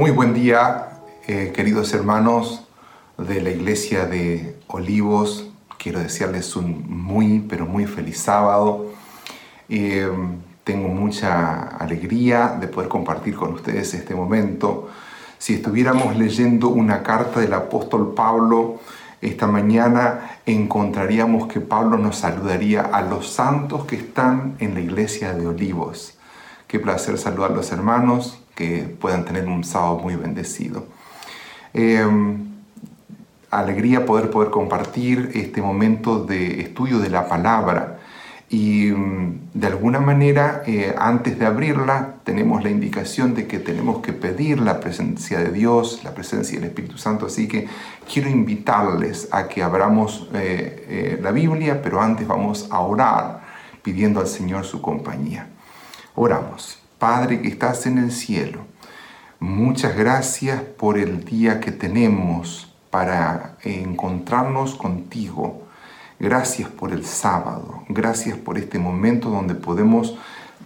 Muy buen día, eh, queridos hermanos de la iglesia de Olivos. Quiero desearles un muy, pero muy feliz sábado. Eh, tengo mucha alegría de poder compartir con ustedes este momento. Si estuviéramos leyendo una carta del apóstol Pablo, esta mañana encontraríamos que Pablo nos saludaría a los santos que están en la iglesia de Olivos. Qué placer saludar a los hermanos puedan tener un sábado muy bendecido. Em, alegría poder, poder compartir este momento de estudio de la palabra y mm, de alguna manera eh, antes de abrirla tenemos la indicación de que tenemos que pedir la presencia de Dios, la presencia del Espíritu Santo, así que quiero invitarles a que abramos eh, eh, la Biblia, pero antes vamos a orar pidiendo al Señor su compañía. Oramos. Padre que estás en el cielo, muchas gracias por el día que tenemos para encontrarnos contigo. Gracias por el sábado, gracias por este momento donde podemos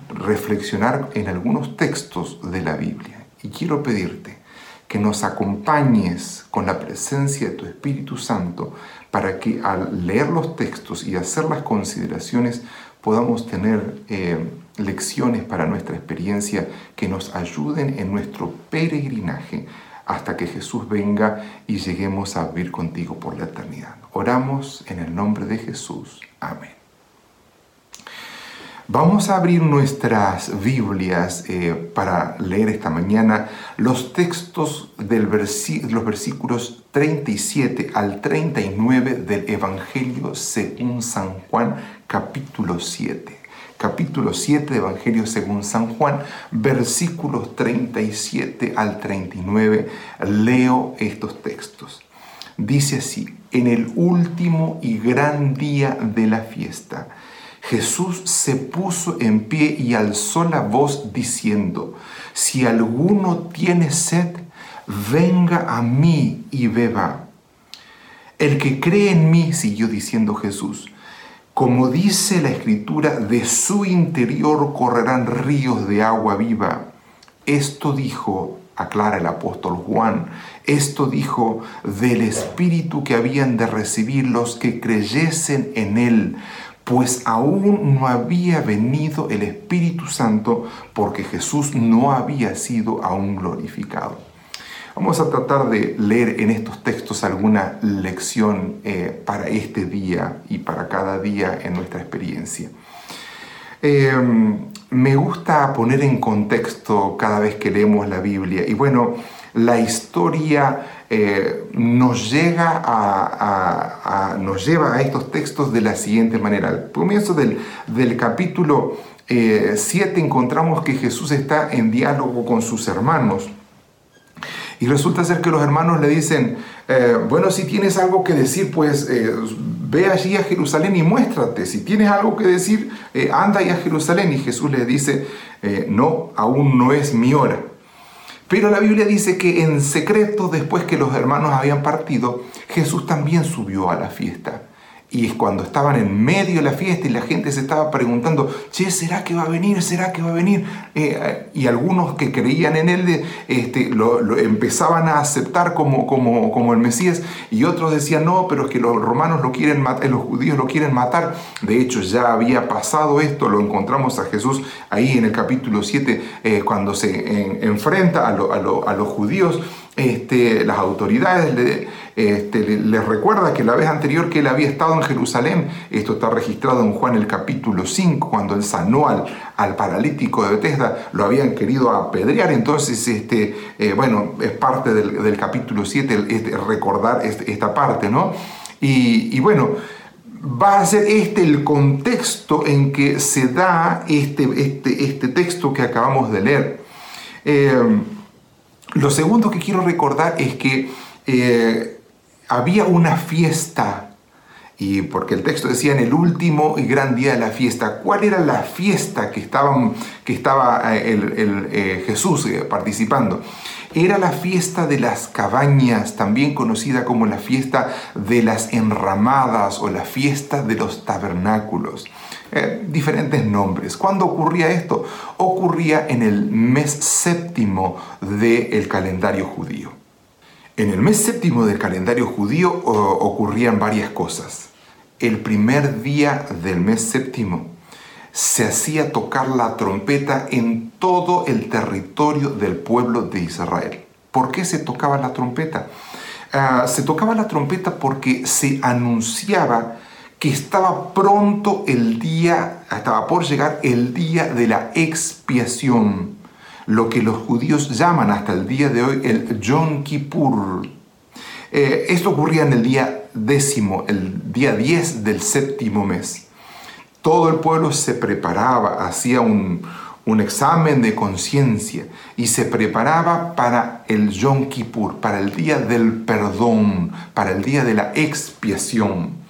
reflexionar en algunos textos de la Biblia. Y quiero pedirte que nos acompañes con la presencia de tu Espíritu Santo para que al leer los textos y hacer las consideraciones podamos tener eh, lecciones para nuestra experiencia que nos ayuden en nuestro peregrinaje hasta que Jesús venga y lleguemos a vivir contigo por la eternidad. Oramos en el nombre de Jesús. Amén. Vamos a abrir nuestras Biblias eh, para leer esta mañana los textos de los versículos 37 al 39 del Evangelio según San Juan capítulo 7 capítulo 7 de Evangelio según San Juan, versículos 37 al 39, leo estos textos. Dice así, en el último y gran día de la fiesta, Jesús se puso en pie y alzó la voz diciendo, si alguno tiene sed, venga a mí y beba. El que cree en mí, siguió diciendo Jesús, como dice la escritura, de su interior correrán ríos de agua viva. Esto dijo, aclara el apóstol Juan, esto dijo del Espíritu que habían de recibir los que creyesen en Él, pues aún no había venido el Espíritu Santo porque Jesús no había sido aún glorificado. Vamos a tratar de leer en estos textos alguna lección eh, para este día y para cada día en nuestra experiencia. Em, me gusta poner en contexto cada vez que leemos la Biblia y bueno, la historia eh, nos, llega a, nos lleva a estos textos de la siguiente manera. Al comienzo del, capítulo 7 eh, encontramos que Jesús está en diálogo con sus hermanos y resulta ser que los hermanos le dicen, eh, bueno, si tienes algo que decir, pues eh, ve allí a Jerusalén y muéstrate. Si tienes algo que decir, eh, anda ahí a Jerusalén. Y Jesús les dice, no, aún no es mi hora. Pero la Biblia dice que en secreto, después que los hermanos habían partido, Jesús también subió a la fiesta. Y es cuando estaban en medio de la fiesta y la gente se estaba preguntando, che, ¿será que va a venir? ¿Será que va a venir? Eh, y algunos que creían en él este, lo, empezaban a aceptar como, como, como el Mesías y otros decían, no, pero es que los romanos lo quieren matar, los judíos lo quieren matar. De hecho, ya había pasado esto, lo encontramos a Jesús ahí en el capítulo 7, eh, cuando se enfrenta a, a los judíos este, las autoridades le, este, les recuerda que la vez anterior que él había estado en Jerusalén, esto está registrado en Juan el capítulo 5, cuando él sanó al, al paralítico de Bethesda, lo habían querido apedrear, entonces, este, eh, bueno, es parte del, capítulo 7 este, recordar esta parte, ¿no? Y, bueno, va a ser este el contexto en que se da este, este, este texto que acabamos de leer. Eh, lo segundo que quiero recordar es que eh, había una fiesta, y porque el texto decía en el último y gran día de la fiesta, ¿cuál era la fiesta que, estaban, que estaba eh, el, eh, Jesús participando? Era la fiesta de las cabañas, también conocida como la fiesta de las enramadas o la fiesta de los tabernáculos. eh, diferentes nombres. ¿Cuándo ocurría esto? Ocurría en el mes séptimo del calendario judío. En el mes séptimo del calendario judío ocurrían varias cosas. El primer día del mes séptimo se hacía tocar la trompeta en todo el territorio del pueblo de Israel. ¿Por qué se tocaba la trompeta? Ah, se tocaba la trompeta porque se anunciaba que estaba pronto el día, estaba por llegar el día de la expiación, lo que los judíos llaman hasta el día de hoy el Yom Kippur. Eh, esto ocurría en el día décimo, el día 10 del séptimo mes. Todo el pueblo se preparaba, hacía un, un examen de conciencia y se preparaba para el Yom Kippur, para el día del perdón, para el día de la expiación.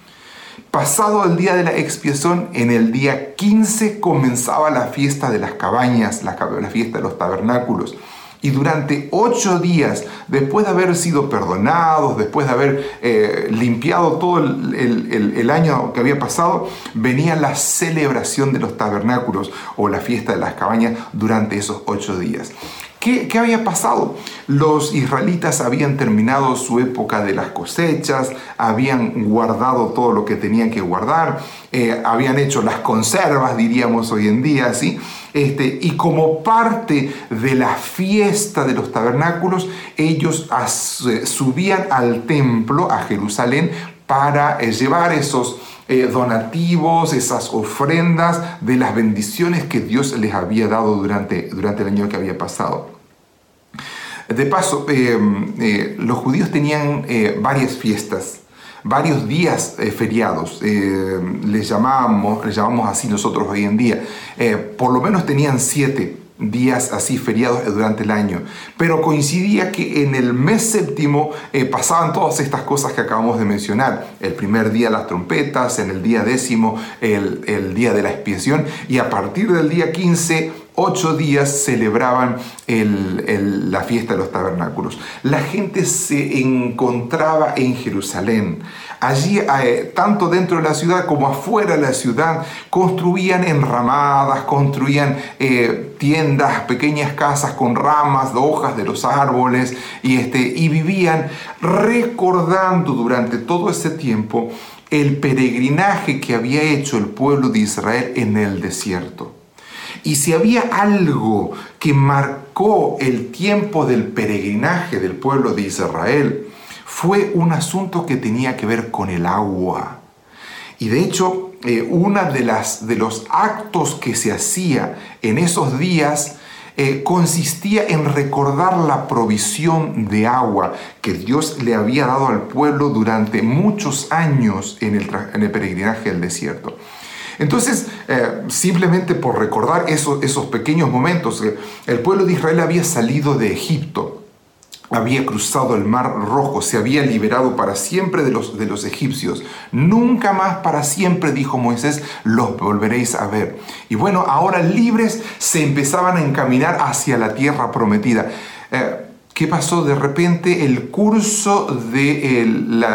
Pasado el día de la expiación, en el día 15 comenzaba la fiesta de las cabañas, la, fiesta de los tabernáculos y durante ocho días, después de haber sido perdonados, después de haber eh, limpiado todo el, año que había pasado, venía la celebración de los tabernáculos o la fiesta de las cabañas durante esos ocho días. ¿Qué, había pasado? Los israelitas habían terminado su época de las cosechas, habían guardado todo lo que tenían que guardar, eh, habían hecho las conservas, diríamos hoy en día, ¿sí? Este, y como parte de la fiesta de los tabernáculos, ellos eh, subían al templo, a Jerusalén, para eh, llevar esos donativos, esas ofrendas de las bendiciones que Dios les había dado durante, durante el año que había pasado. De paso, eh, eh, los judíos tenían eh, varias fiestas, varios días feriados, les, llamamos, así nosotros hoy en día. por lo menos tenían siete días así feriados durante el año. Pero coincidía que en el mes séptimo pasaban todas estas cosas que acabamos de mencionar. El primer día las trompetas, en el día décimo el, el día de la expiación y a partir del día 15 ocho días celebraban la fiesta de los tabernáculos. La gente se encontraba en Jerusalén. Allí, eh, tanto dentro de la ciudad como afuera de la ciudad, construían enramadas, construían eh, tiendas, pequeñas casas con ramas, hojas de los árboles, y, este, y vivían recordando durante todo ese tiempo el peregrinaje que había hecho el pueblo de Israel en el desierto. Y si había algo que marcó el tiempo del peregrinaje del pueblo de Israel, fue un asunto que tenía que ver con el agua. Y de hecho, eh, uno de, las, de los actos que se hacía en esos días eh, consistía en recordar la provisión de agua que Dios le había dado al pueblo durante muchos años en el, en el peregrinaje del desierto. Entonces, eh, simplemente por recordar esos, esos pequeños momentos, eh, el pueblo de Israel había salido de Egipto, había cruzado el mar rojo, se había liberado para siempre de los, de los egipcios. Nunca más para siempre, dijo Moisés, los volveréis a ver. Y bueno, ahora libres se empezaban a encaminar hacia la tierra prometida. Eh, ¿Qué pasó? De repente el curso del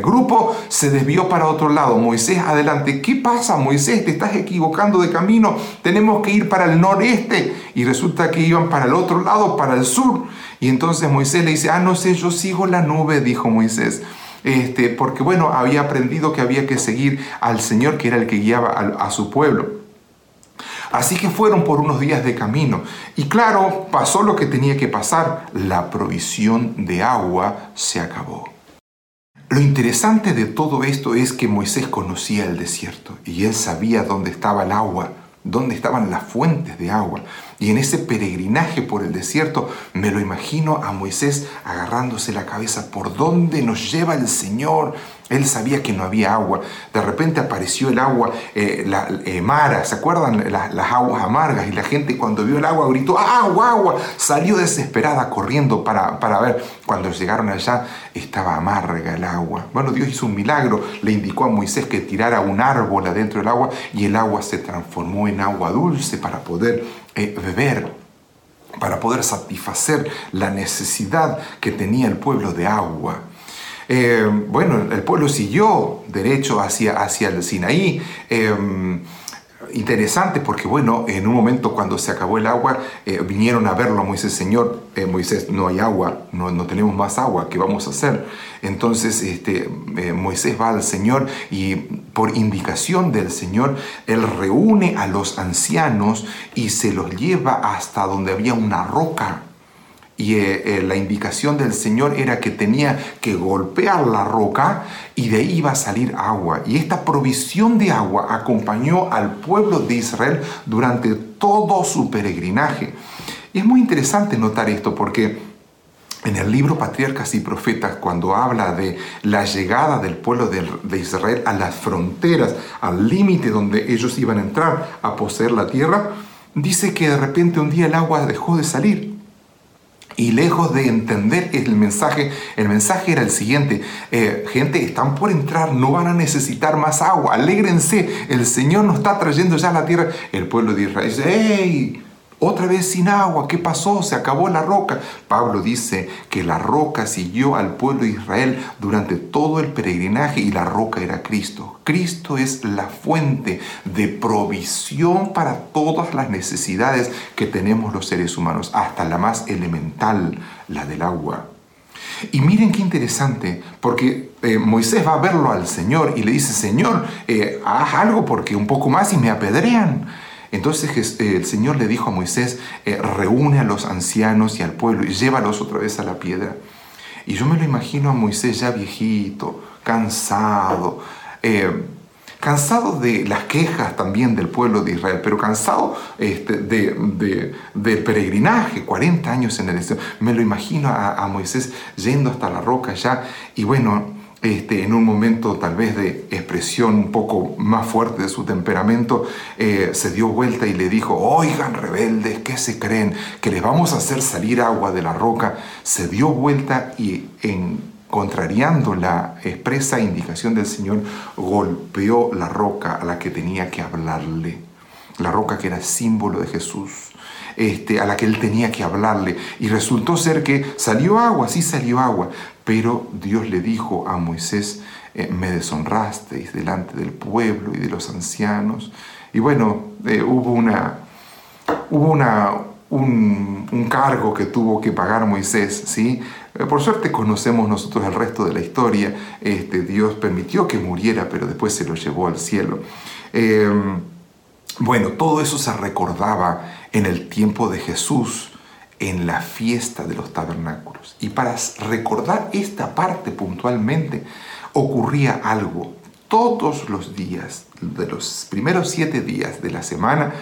grupo se desvió para otro lado. Moisés, adelante. ¿Qué pasa, Moisés? Te estás equivocando de camino. Tenemos que ir para el noreste. Y resulta que iban para el otro lado, para el sur. Y entonces Moisés le dice, ah, no sé, yo sigo la nube, dijo Moisés. Este, porque bueno, había aprendido que había que seguir al Señor, que era el que guiaba a su pueblo. Así que fueron por unos días de camino. Y claro, pasó lo que tenía que pasar. La provisión de agua se acabó. Lo interesante de todo esto es que Moisés conocía el desierto y él sabía dónde estaba el agua, dónde estaban las fuentes de agua. Y en ese peregrinaje por el desierto me lo imagino a Moisés agarrándose la cabeza, ¿por dónde nos lleva el Señor? Él sabía que no había agua. De repente apareció el agua, eh, la eh, mara, ¿se acuerdan? las aguas amargas. Y la gente cuando vio el agua gritó, agua, agua. Salió desesperada corriendo para, para ver. Cuando llegaron allá estaba amarga el agua. Bueno, Dios hizo un milagro. Le indicó a Moisés que tirara un árbol adentro del agua y el agua se transformó en agua dulce para poder eh, beber para poder satisfacer la necesidad que tenía el pueblo de agua. Eh, bueno, el pueblo siguió derecho hacia, hacia el Sinaí. Eh, interesante porque, bueno, en un momento cuando se acabó el agua, eh, vinieron a verlo a Moisés, Señor, Moisés, no hay agua, no, no, tenemos más agua, ¿qué vamos a hacer? Entonces este, Moisés va al Señor y por indicación del Señor, él reúne a los ancianos y se los lleva hasta donde había una roca y eh, eh, la indicación del Señor era que tenía que golpear la roca y de ahí iba a salir agua. Y esta provisión de agua acompañó al pueblo de Israel durante todo su peregrinaje. Y es muy interesante notar esto porque en el libro Patriarcas y Profetas, cuando habla de la llegada del pueblo de, de Israel a las fronteras, al límite donde ellos iban a entrar a poseer la tierra, dice que de repente un día el agua dejó de salir y lejos de entender el mensaje, el mensaje era el siguiente, eh, gente, están por entrar, no van a necesitar más agua, alégrense, el Señor nos está trayendo ya a la tierra. El pueblo de Israel dice, ¡hey! Otra vez sin agua, ¿qué pasó? Se acabó la roca. Pablo dice que la roca siguió al pueblo de Israel durante todo el peregrinaje y la roca era Cristo. Cristo es la fuente de provisión para todas las necesidades que tenemos los seres humanos, hasta la más elemental, la del agua. Y miren qué interesante, porque eh, Moisés va a verlo al Señor y le dice, Señor, eh, haz algo porque un poco más y me apedrean. Entonces eh, el Señor le dijo a Moisés, eh, reúne a los ancianos y al pueblo y llévalos otra vez a la piedra. Y yo me lo imagino a Moisés ya viejito, cansado, eh, cansado de las quejas también del pueblo de Israel, pero cansado este, de, del peregrinaje, 40 años en el desierto. Me lo imagino a, a Moisés yendo hasta la roca ya y bueno, este, en un momento tal vez de expresión un poco más fuerte de su temperamento, eh, se dio vuelta y le dijo, oigan rebeldes, ¿qué se creen? ¿Que les vamos a hacer salir agua de la roca? Se dio vuelta y en, contrariando la expresa indicación del Señor, golpeó la roca a la que tenía que hablarle, la roca que era símbolo de Jesús. Este, a la que él tenía que hablarle. Y resultó ser que salió agua, sí salió agua, pero Dios le dijo a Moisés, eh, me deshonrasteis delante del pueblo y de los ancianos. Y bueno, eh, hubo, una, hubo una, un, cargo que tuvo que pagar Moisés, ¿sí? Eh, por suerte conocemos nosotros el resto de la historia. Este, Dios permitió que muriera, pero después se lo llevó al cielo. bueno, todo eso se recordaba en el tiempo de Jesús en la fiesta de los tabernáculos. Y para recordar esta parte puntualmente, ocurría algo. Todos los días, de los primeros siete días de la semana,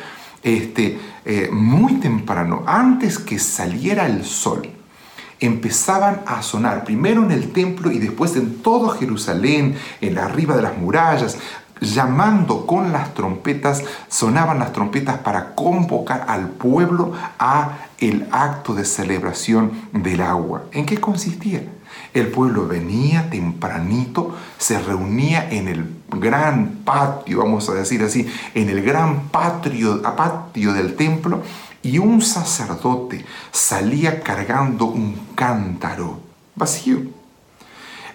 este, eh, muy temprano, antes que saliera el sol, empezaban a sonar, primero en el templo y después en todo Jerusalén, en la arriba de las murallas, llamando con las trompetas, sonaban las trompetas para convocar al pueblo a el acto de celebración del agua. ¿En qué consistía? El pueblo venía tempranito, se reunía en el gran patio, vamos a decir así, en el gran patio, patio del templo y un sacerdote salía cargando un cántaro vacío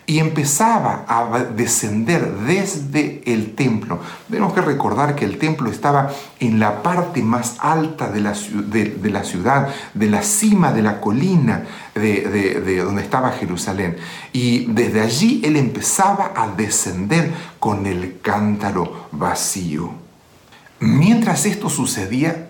y empezaba a descender desde el templo. Tenemos que recordar que el templo estaba en la parte más alta de la, de, la ciudad, de la cima de la colina de, de, donde estaba Jerusalén. Y desde allí él empezaba a descender con el cántaro vacío. Mientras esto sucedía,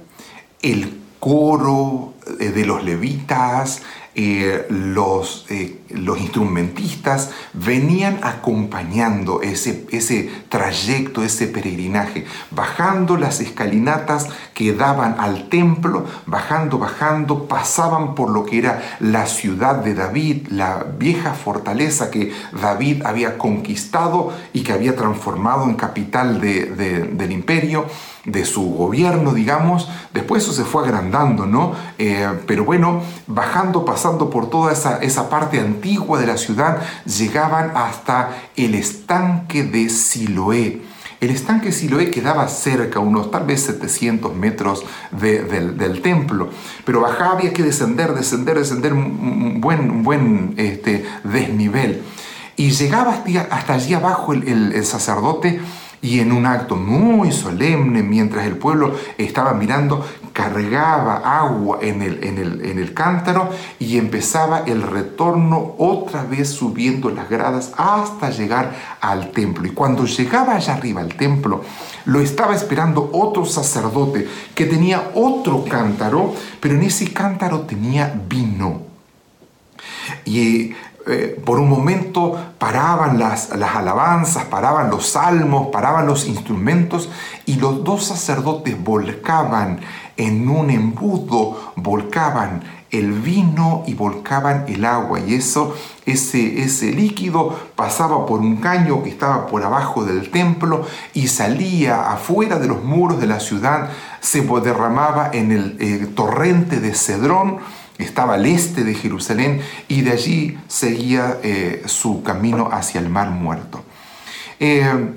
el coro eh, de los levitas, eh, los, eh, los instrumentistas venían acompañando ese, ese trayecto, ese peregrinaje, bajando las escalinatas que daban al templo, bajando, bajando, pasaban por lo que era la ciudad de David, la vieja fortaleza que David había conquistado y que había transformado en capital del imperio de su gobierno, digamos. Después eso se fue agrandando, ¿no? Eh, pero bueno, bajando, pasando por toda esa, esa parte antigua de la ciudad, llegaban hasta el estanque de Siloé. El estanque Siloé quedaba cerca, unos tal vez 700 metros del, templo, pero bajaba, había que descender, descender, descender un buen, buen este, desnivel. Y llegaba hasta allí abajo el, sacerdote y en un acto muy solemne, mientras el pueblo estaba mirando, cargaba agua en el, en, el, en el, cántaro y empezaba el retorno otra vez subiendo las gradas hasta llegar al templo. Y cuando llegaba allá arriba al templo, lo estaba esperando otro sacerdote que tenía otro cántaro, pero en ese cántaro tenía vino. Y eh, por un momento paraban las, las alabanzas, paraban los salmos, paraban los instrumentos y los dos sacerdotes volcaban en un embudo, volcaban el vino y volcaban el agua. Y eso ese, ese líquido pasaba por un caño que estaba por abajo del templo y salía afuera de los muros de la ciudad, se derramaba en el eh, torrente de Cedrón, estaba al este de Jerusalén y de allí seguía eh, su camino hacia el mar muerto. Eh,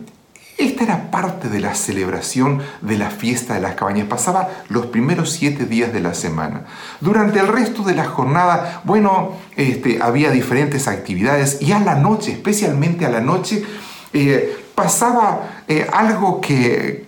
esta era parte de la celebración de la fiesta de las cabañas. Pasaba los primeros siete días de la semana. Durante el resto de la jornada, bueno, este, había diferentes actividades y a la noche, especialmente a la noche, eh, pasaba eh, algo que,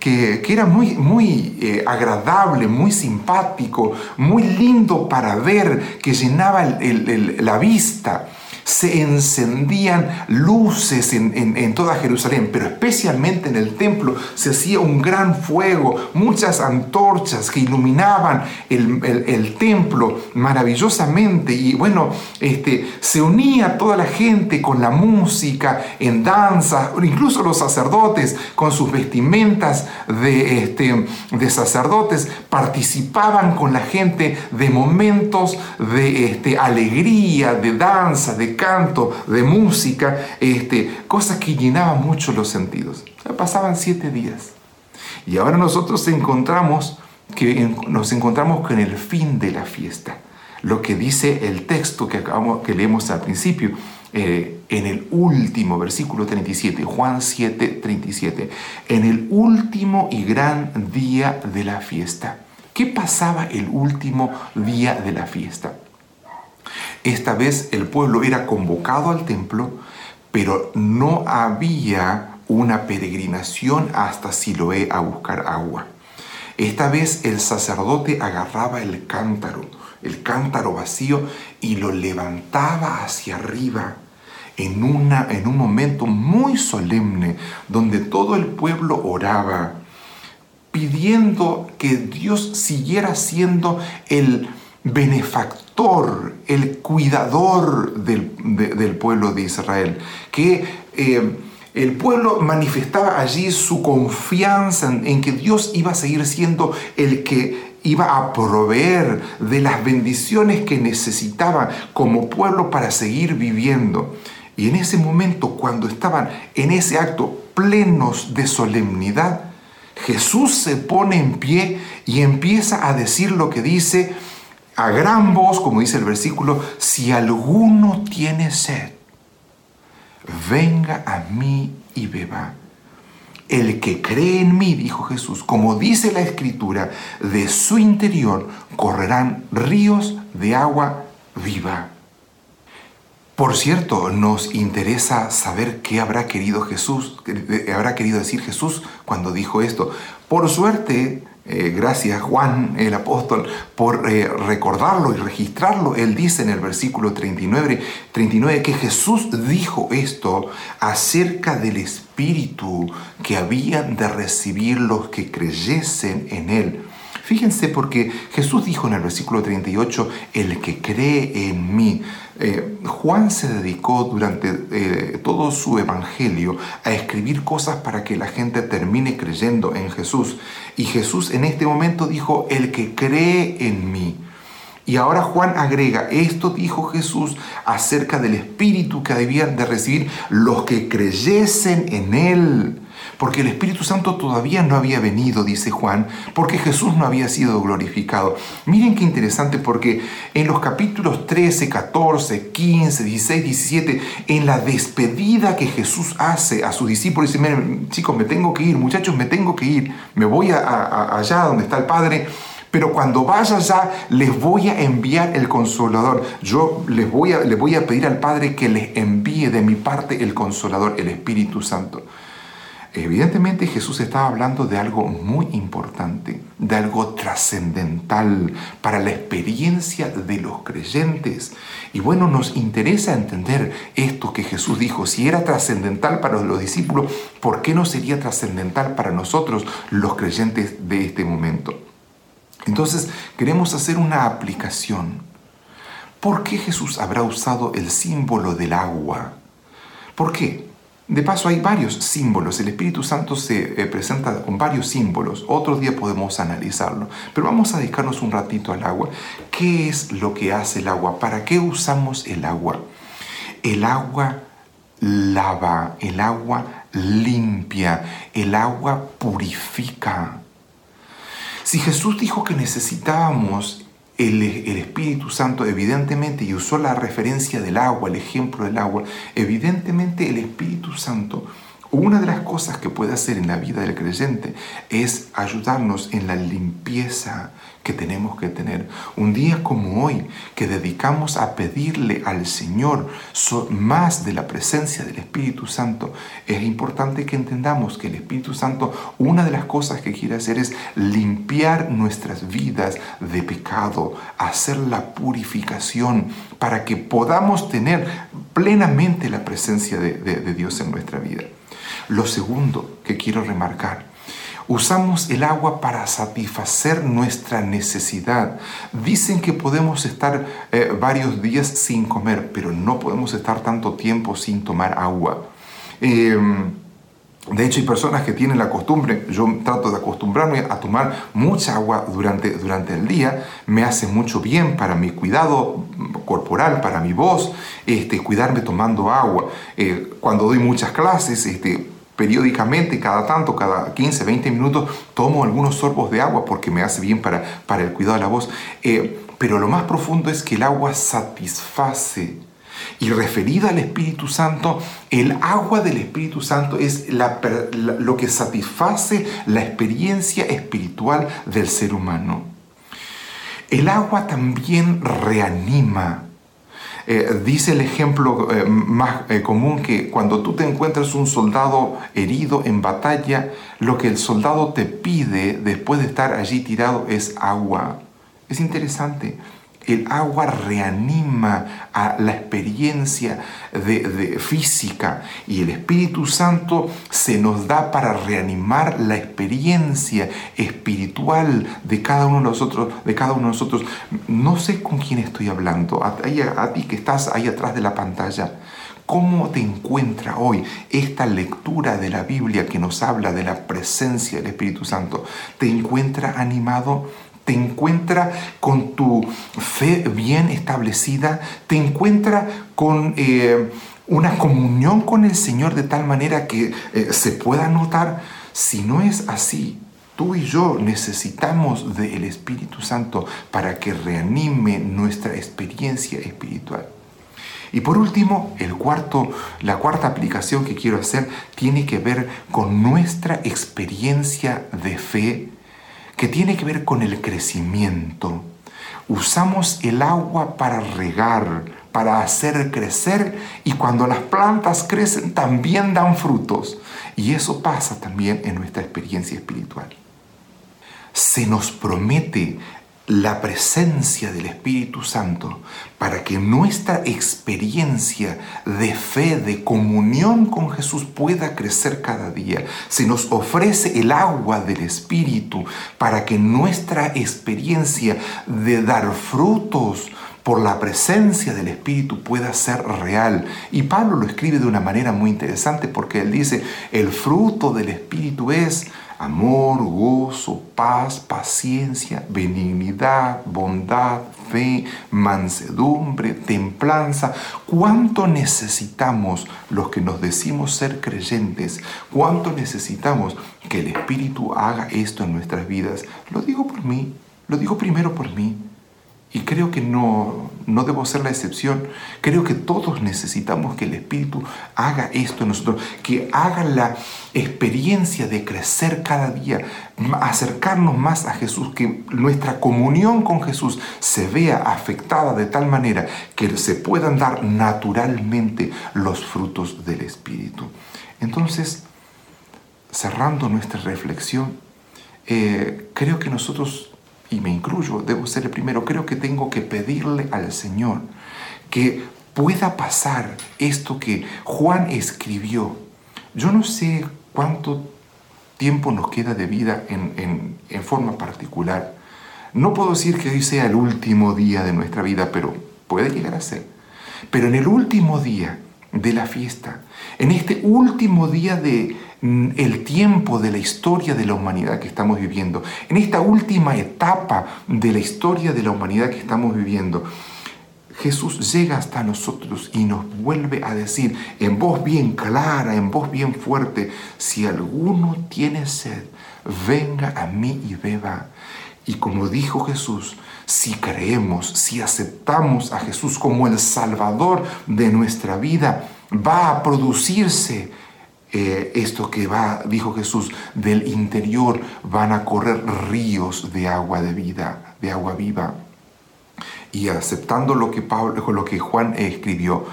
era muy, muy eh, agradable, muy simpático, muy lindo para ver, que llenaba la vista se encendían luces en, toda Jerusalén, pero especialmente en el templo se hacía un gran fuego, muchas antorchas que iluminaban el, templo maravillosamente. Y bueno, este, se unía toda la gente con la música, en danza, incluso los sacerdotes con sus vestimentas de, este, de sacerdotes participaban con la gente de momentos de este, alegría, de danza, de canto, de música, este, cosas que llenaban mucho los sentidos. pasaban siete días. Y ahora nosotros encontramos que nos encontramos con el fin de la fiesta. Lo que dice el texto que, acabamos, que leemos al principio, eh, en el último versículo 37, Juan 7, 37, en el último y gran día de la fiesta. ¿Qué pasaba el último día de la fiesta? Esta vez el pueblo era convocado al templo, pero no había una peregrinación hasta Siloé a buscar agua. Esta vez el sacerdote agarraba el cántaro, el cántaro vacío, y lo levantaba hacia arriba en, una, en un momento muy solemne donde todo el pueblo oraba, pidiendo que Dios siguiera siendo el benefactor, el cuidador del, pueblo de Israel, que eh, el pueblo manifestaba allí su confianza en, que Dios iba a seguir siendo el que iba a proveer de las bendiciones que necesitaban como pueblo para seguir viviendo. Y en ese momento, cuando estaban en ese acto plenos de solemnidad, Jesús se pone en pie y empieza a decir lo que dice, a gran voz, como dice el versículo, si alguno tiene sed, venga a mí y beba. El que cree en mí, dijo Jesús, como dice la escritura, de su interior correrán ríos de agua viva. Por cierto, nos interesa saber qué habrá querido Jesús, habrá querido decir Jesús cuando dijo esto. Por suerte, eh, gracias Juan el apóstol por eh, recordarlo y registrarlo. Él dice en el versículo 39, 39 que Jesús dijo esto acerca del Espíritu que habían de recibir los que creyesen en Él. Fíjense porque Jesús dijo en el versículo 38, el que cree en mí. Eh, Juan se dedicó durante eh, todo su evangelio a escribir cosas para que la gente termine creyendo en Jesús. Y Jesús en este momento dijo, el que cree en mí. Y ahora Juan agrega, esto dijo Jesús acerca del Espíritu que debían de recibir los que creyesen en Él porque el Espíritu Santo todavía no había venido, dice Juan, porque Jesús no había sido glorificado. Miren qué interesante, porque en los capítulos 13, 14, 15, 16, 17, en la despedida que Jesús hace a sus discípulos, dice, miren, chicos, me tengo que ir, muchachos, me tengo que ir, me voy allá donde está el Padre, pero cuando vaya ya les voy a enviar el consolador. Yo les voy a, les voy a pedir al Padre que les envíe de mi parte el consolador, el Espíritu Santo. Evidentemente Jesús estaba hablando de algo muy importante, de algo trascendental para la experiencia de los creyentes. Y bueno, nos interesa entender esto que Jesús dijo. Si era trascendental para los discípulos, ¿por qué no sería trascendental para nosotros, los creyentes de este momento? Entonces, queremos hacer una aplicación. ¿Por qué Jesús habrá usado el símbolo del agua? ¿Por qué? De paso hay varios símbolos, el Espíritu Santo se eh, presenta con varios símbolos, otro día podemos analizarlo, pero vamos a dedicarnos un ratito al agua. ¿Qué es lo que hace el agua? ¿Para qué usamos el agua? El agua lava, el agua limpia, el agua purifica. Si Jesús dijo que necesitábamos el, Espíritu Santo evidentemente, y usó la referencia del agua, el ejemplo del agua, evidentemente el Espíritu Santo, una de las cosas que puede hacer en la vida del creyente es ayudarnos en la limpieza que tenemos que tener. Un día como hoy, que dedicamos a pedirle al Señor más de la presencia del Espíritu Santo, es importante que entendamos que el Espíritu Santo, una de las cosas que quiere hacer es limpiar nuestras vidas de pecado, hacer la purificación para que podamos tener plenamente la presencia de, Dios en nuestra vida. Lo segundo que quiero remarcar Usamos el agua para satisfacer nuestra necesidad. Dicen que podemos estar eh, varios días sin comer, pero no podemos estar tanto tiempo sin tomar agua. Em, de hecho, hay personas que tienen la costumbre, yo trato de acostumbrarme a tomar mucha agua durante, durante el día, me hace mucho bien para mi cuidado corporal, para mi voz, este, cuidarme tomando agua. Eh, cuando doy muchas clases, este, periódicamente, cada tanto, cada 15, 20 minutos, tomo algunos sorbos de agua porque me hace bien para, para el cuidado de la voz. Eh, pero lo más profundo es que el agua satisface. Y referida al Espíritu Santo, el agua del Espíritu Santo es lo que satisface la experiencia espiritual del ser humano. El agua también reanima, eh, dice el ejemplo eh, más eh, común que cuando tú te encuentras un soldado herido en batalla, lo que el soldado te pide después de estar allí tirado es agua. Es interesante el agua reanima a la experiencia de, física y el Espíritu Santo se nos da para reanimar la experiencia espiritual de cada uno de nosotros. De cada uno de nosotros. No sé con quién estoy hablando, a, a ti que estás ahí atrás de la pantalla. ¿Cómo te encuentra hoy esta lectura de la Biblia que nos habla de la presencia del Espíritu Santo? ¿Te encuentra animado? Te encuentra con tu fe bien establecida, te encuentra con eh, una comunión con el Señor de tal manera que eh, se pueda notar. Si no es así, tú y yo necesitamos del Espíritu Santo para que reanime nuestra experiencia espiritual. Y por último, el cuarto, la cuarta aplicación que quiero hacer tiene que ver con nuestra experiencia de fe que tiene que ver con el crecimiento. Usamos el agua para regar, para hacer crecer y cuando las plantas crecen también dan frutos. Y eso pasa también en nuestra experiencia espiritual. Se nos promete la presencia del Espíritu Santo para que nuestra experiencia de fe, de comunión con Jesús pueda crecer cada día. Se nos ofrece el agua del Espíritu para que nuestra experiencia de dar frutos por la presencia del Espíritu pueda ser real. Y Pablo lo escribe de una manera muy interesante porque él dice, el fruto del Espíritu es amor, gozo, paz, paciencia, benignidad, bondad, fe, mansedumbre, templanza. ¿Cuánto necesitamos los que nos decimos ser creyentes? ¿Cuánto necesitamos que el Espíritu haga esto en nuestras vidas? Lo digo por mí, lo digo primero por mí. Y creo que no, no debo ser la excepción. Creo que todos necesitamos que el Espíritu haga esto en nosotros, que haga la experiencia de crecer cada día, acercarnos más a Jesús, que nuestra comunión con Jesús se vea afectada de tal manera que se puedan dar naturalmente los frutos del Espíritu. Entonces, cerrando nuestra reflexión, eh, creo que nosotros y me incluyo, debo ser el primero, creo que tengo que pedirle al Señor que pueda pasar esto que Juan escribió. Yo no sé cuánto tiempo nos queda de vida en, en forma particular. No puedo decir que hoy sea el último día de nuestra vida, pero puede llegar a ser. Pero en el último día de la fiesta, en este último día de, el tiempo de la historia de la humanidad que estamos viviendo, en esta última etapa de la historia de la humanidad que estamos viviendo, Jesús llega hasta nosotros y nos vuelve a decir en voz bien clara, en voz bien fuerte, si alguno tiene sed, venga a mí y beba. Y como dijo Jesús, si creemos, si aceptamos a Jesús como el Salvador de nuestra vida, va a producirse eh, esto que va, dijo Jesús, del interior van a correr ríos de agua de vida, de agua viva. Y aceptando lo que, Pablo, lo que Juan escribió,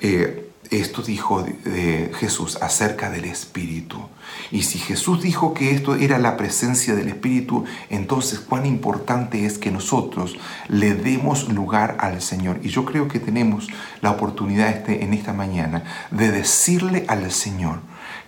eh, esto dijo de, Jesús acerca del Espíritu. Y si Jesús dijo que esto era la presencia del Espíritu, entonces cuán importante es que nosotros le demos lugar al Señor. Y yo creo que tenemos la oportunidad este, en esta mañana de decirle al Señor,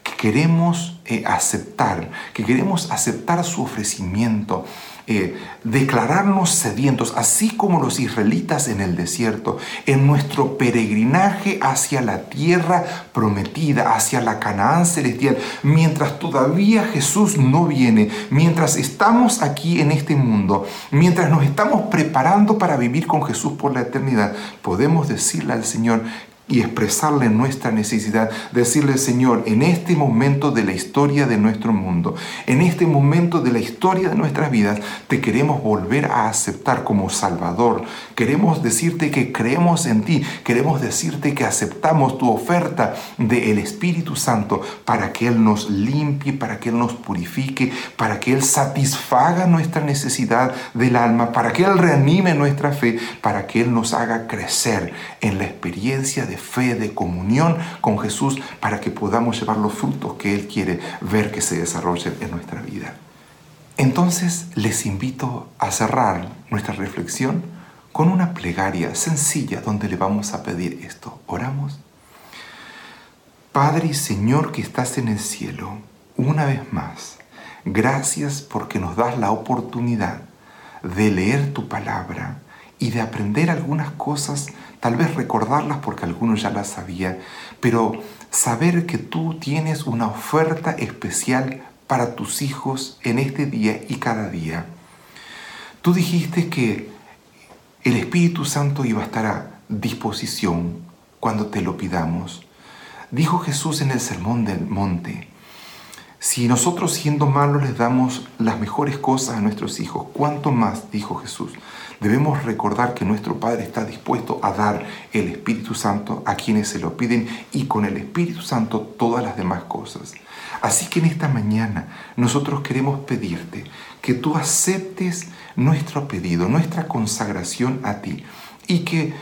que queremos eh, aceptar, que queremos aceptar su ofrecimiento, eh, declararnos sedientos, así como los israelitas en el desierto, en nuestro peregrinaje hacia la tierra prometida, hacia la Canaán celestial, mientras todavía Jesús no viene, mientras estamos aquí en este mundo, mientras nos estamos preparando para vivir con Jesús por la eternidad, podemos decirle al Señor y expresarle nuestra necesidad, decirle, Señor, en este momento de la historia de nuestro mundo, en este momento de la historia de nuestras vidas, te queremos volver a aceptar como Salvador. Queremos decirte que creemos en ti, queremos decirte que aceptamos tu oferta del Espíritu Santo para que Él nos limpie, para que Él nos purifique, para que Él satisfaga nuestra necesidad del alma, para que Él reanime nuestra fe, para que Él nos haga crecer en la experiencia de fe, de comunión con Jesús, para que podamos llevar los frutos que Él quiere ver que se desarrollen en nuestra vida. Entonces les invito a cerrar nuestra reflexión con una plegaria sencilla donde le vamos a pedir esto. Oramos. Padre y Señor que estás en el cielo, una vez más, gracias porque nos das la oportunidad de leer tu palabra y de aprender algunas cosas tal vez recordarlas porque algunos ya las sabían, pero saber que tú tienes una oferta especial para tus hijos en este día y cada día. Tú dijiste que el Espíritu Santo iba a estar a disposición cuando te lo pidamos. Dijo Jesús en el Sermón del Monte, si nosotros siendo malos les damos las mejores cosas a nuestros hijos, ¿cuánto más, dijo Jesús, debemos recordar que nuestro Padre está dispuesto a dar el Espíritu Santo a quienes se lo piden y con el Espíritu Santo todas las demás cosas. Así que en esta mañana nosotros queremos pedirte que tú aceptes nuestro pedido, nuestra consagración a ti y que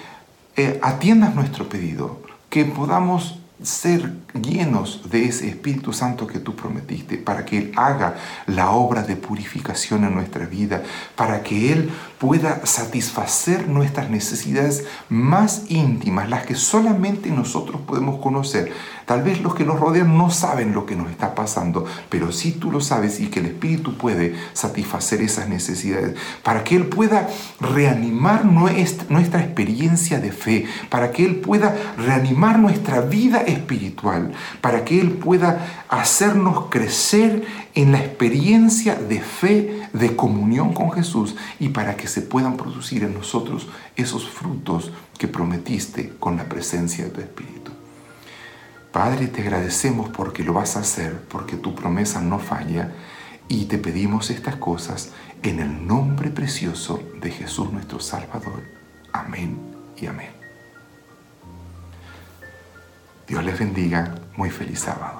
eh, atiendas nuestro pedido, que podamos ser llenos de ese Espíritu Santo que tú prometiste, para que Él haga la obra de purificación en nuestra vida, para que Él pueda satisfacer nuestras necesidades más íntimas, las que solamente nosotros podemos conocer. Tal vez los que nos rodean no saben lo que nos está pasando, pero sí tú lo sabes y que el Espíritu puede satisfacer esas necesidades, para que Él pueda reanimar nuestra experiencia de fe, para que Él pueda reanimar nuestra vida espiritual, para que Él pueda hacernos crecer en la experiencia de fe, de comunión con Jesús y para que se puedan producir en nosotros esos frutos que prometiste con la presencia de tu Espíritu. Padre, te agradecemos porque lo vas a hacer, porque tu promesa no falla y te pedimos estas cosas en el nombre precioso de Jesús nuestro Salvador. Amén y amén. Dios les bendiga. Muy feliz sábado.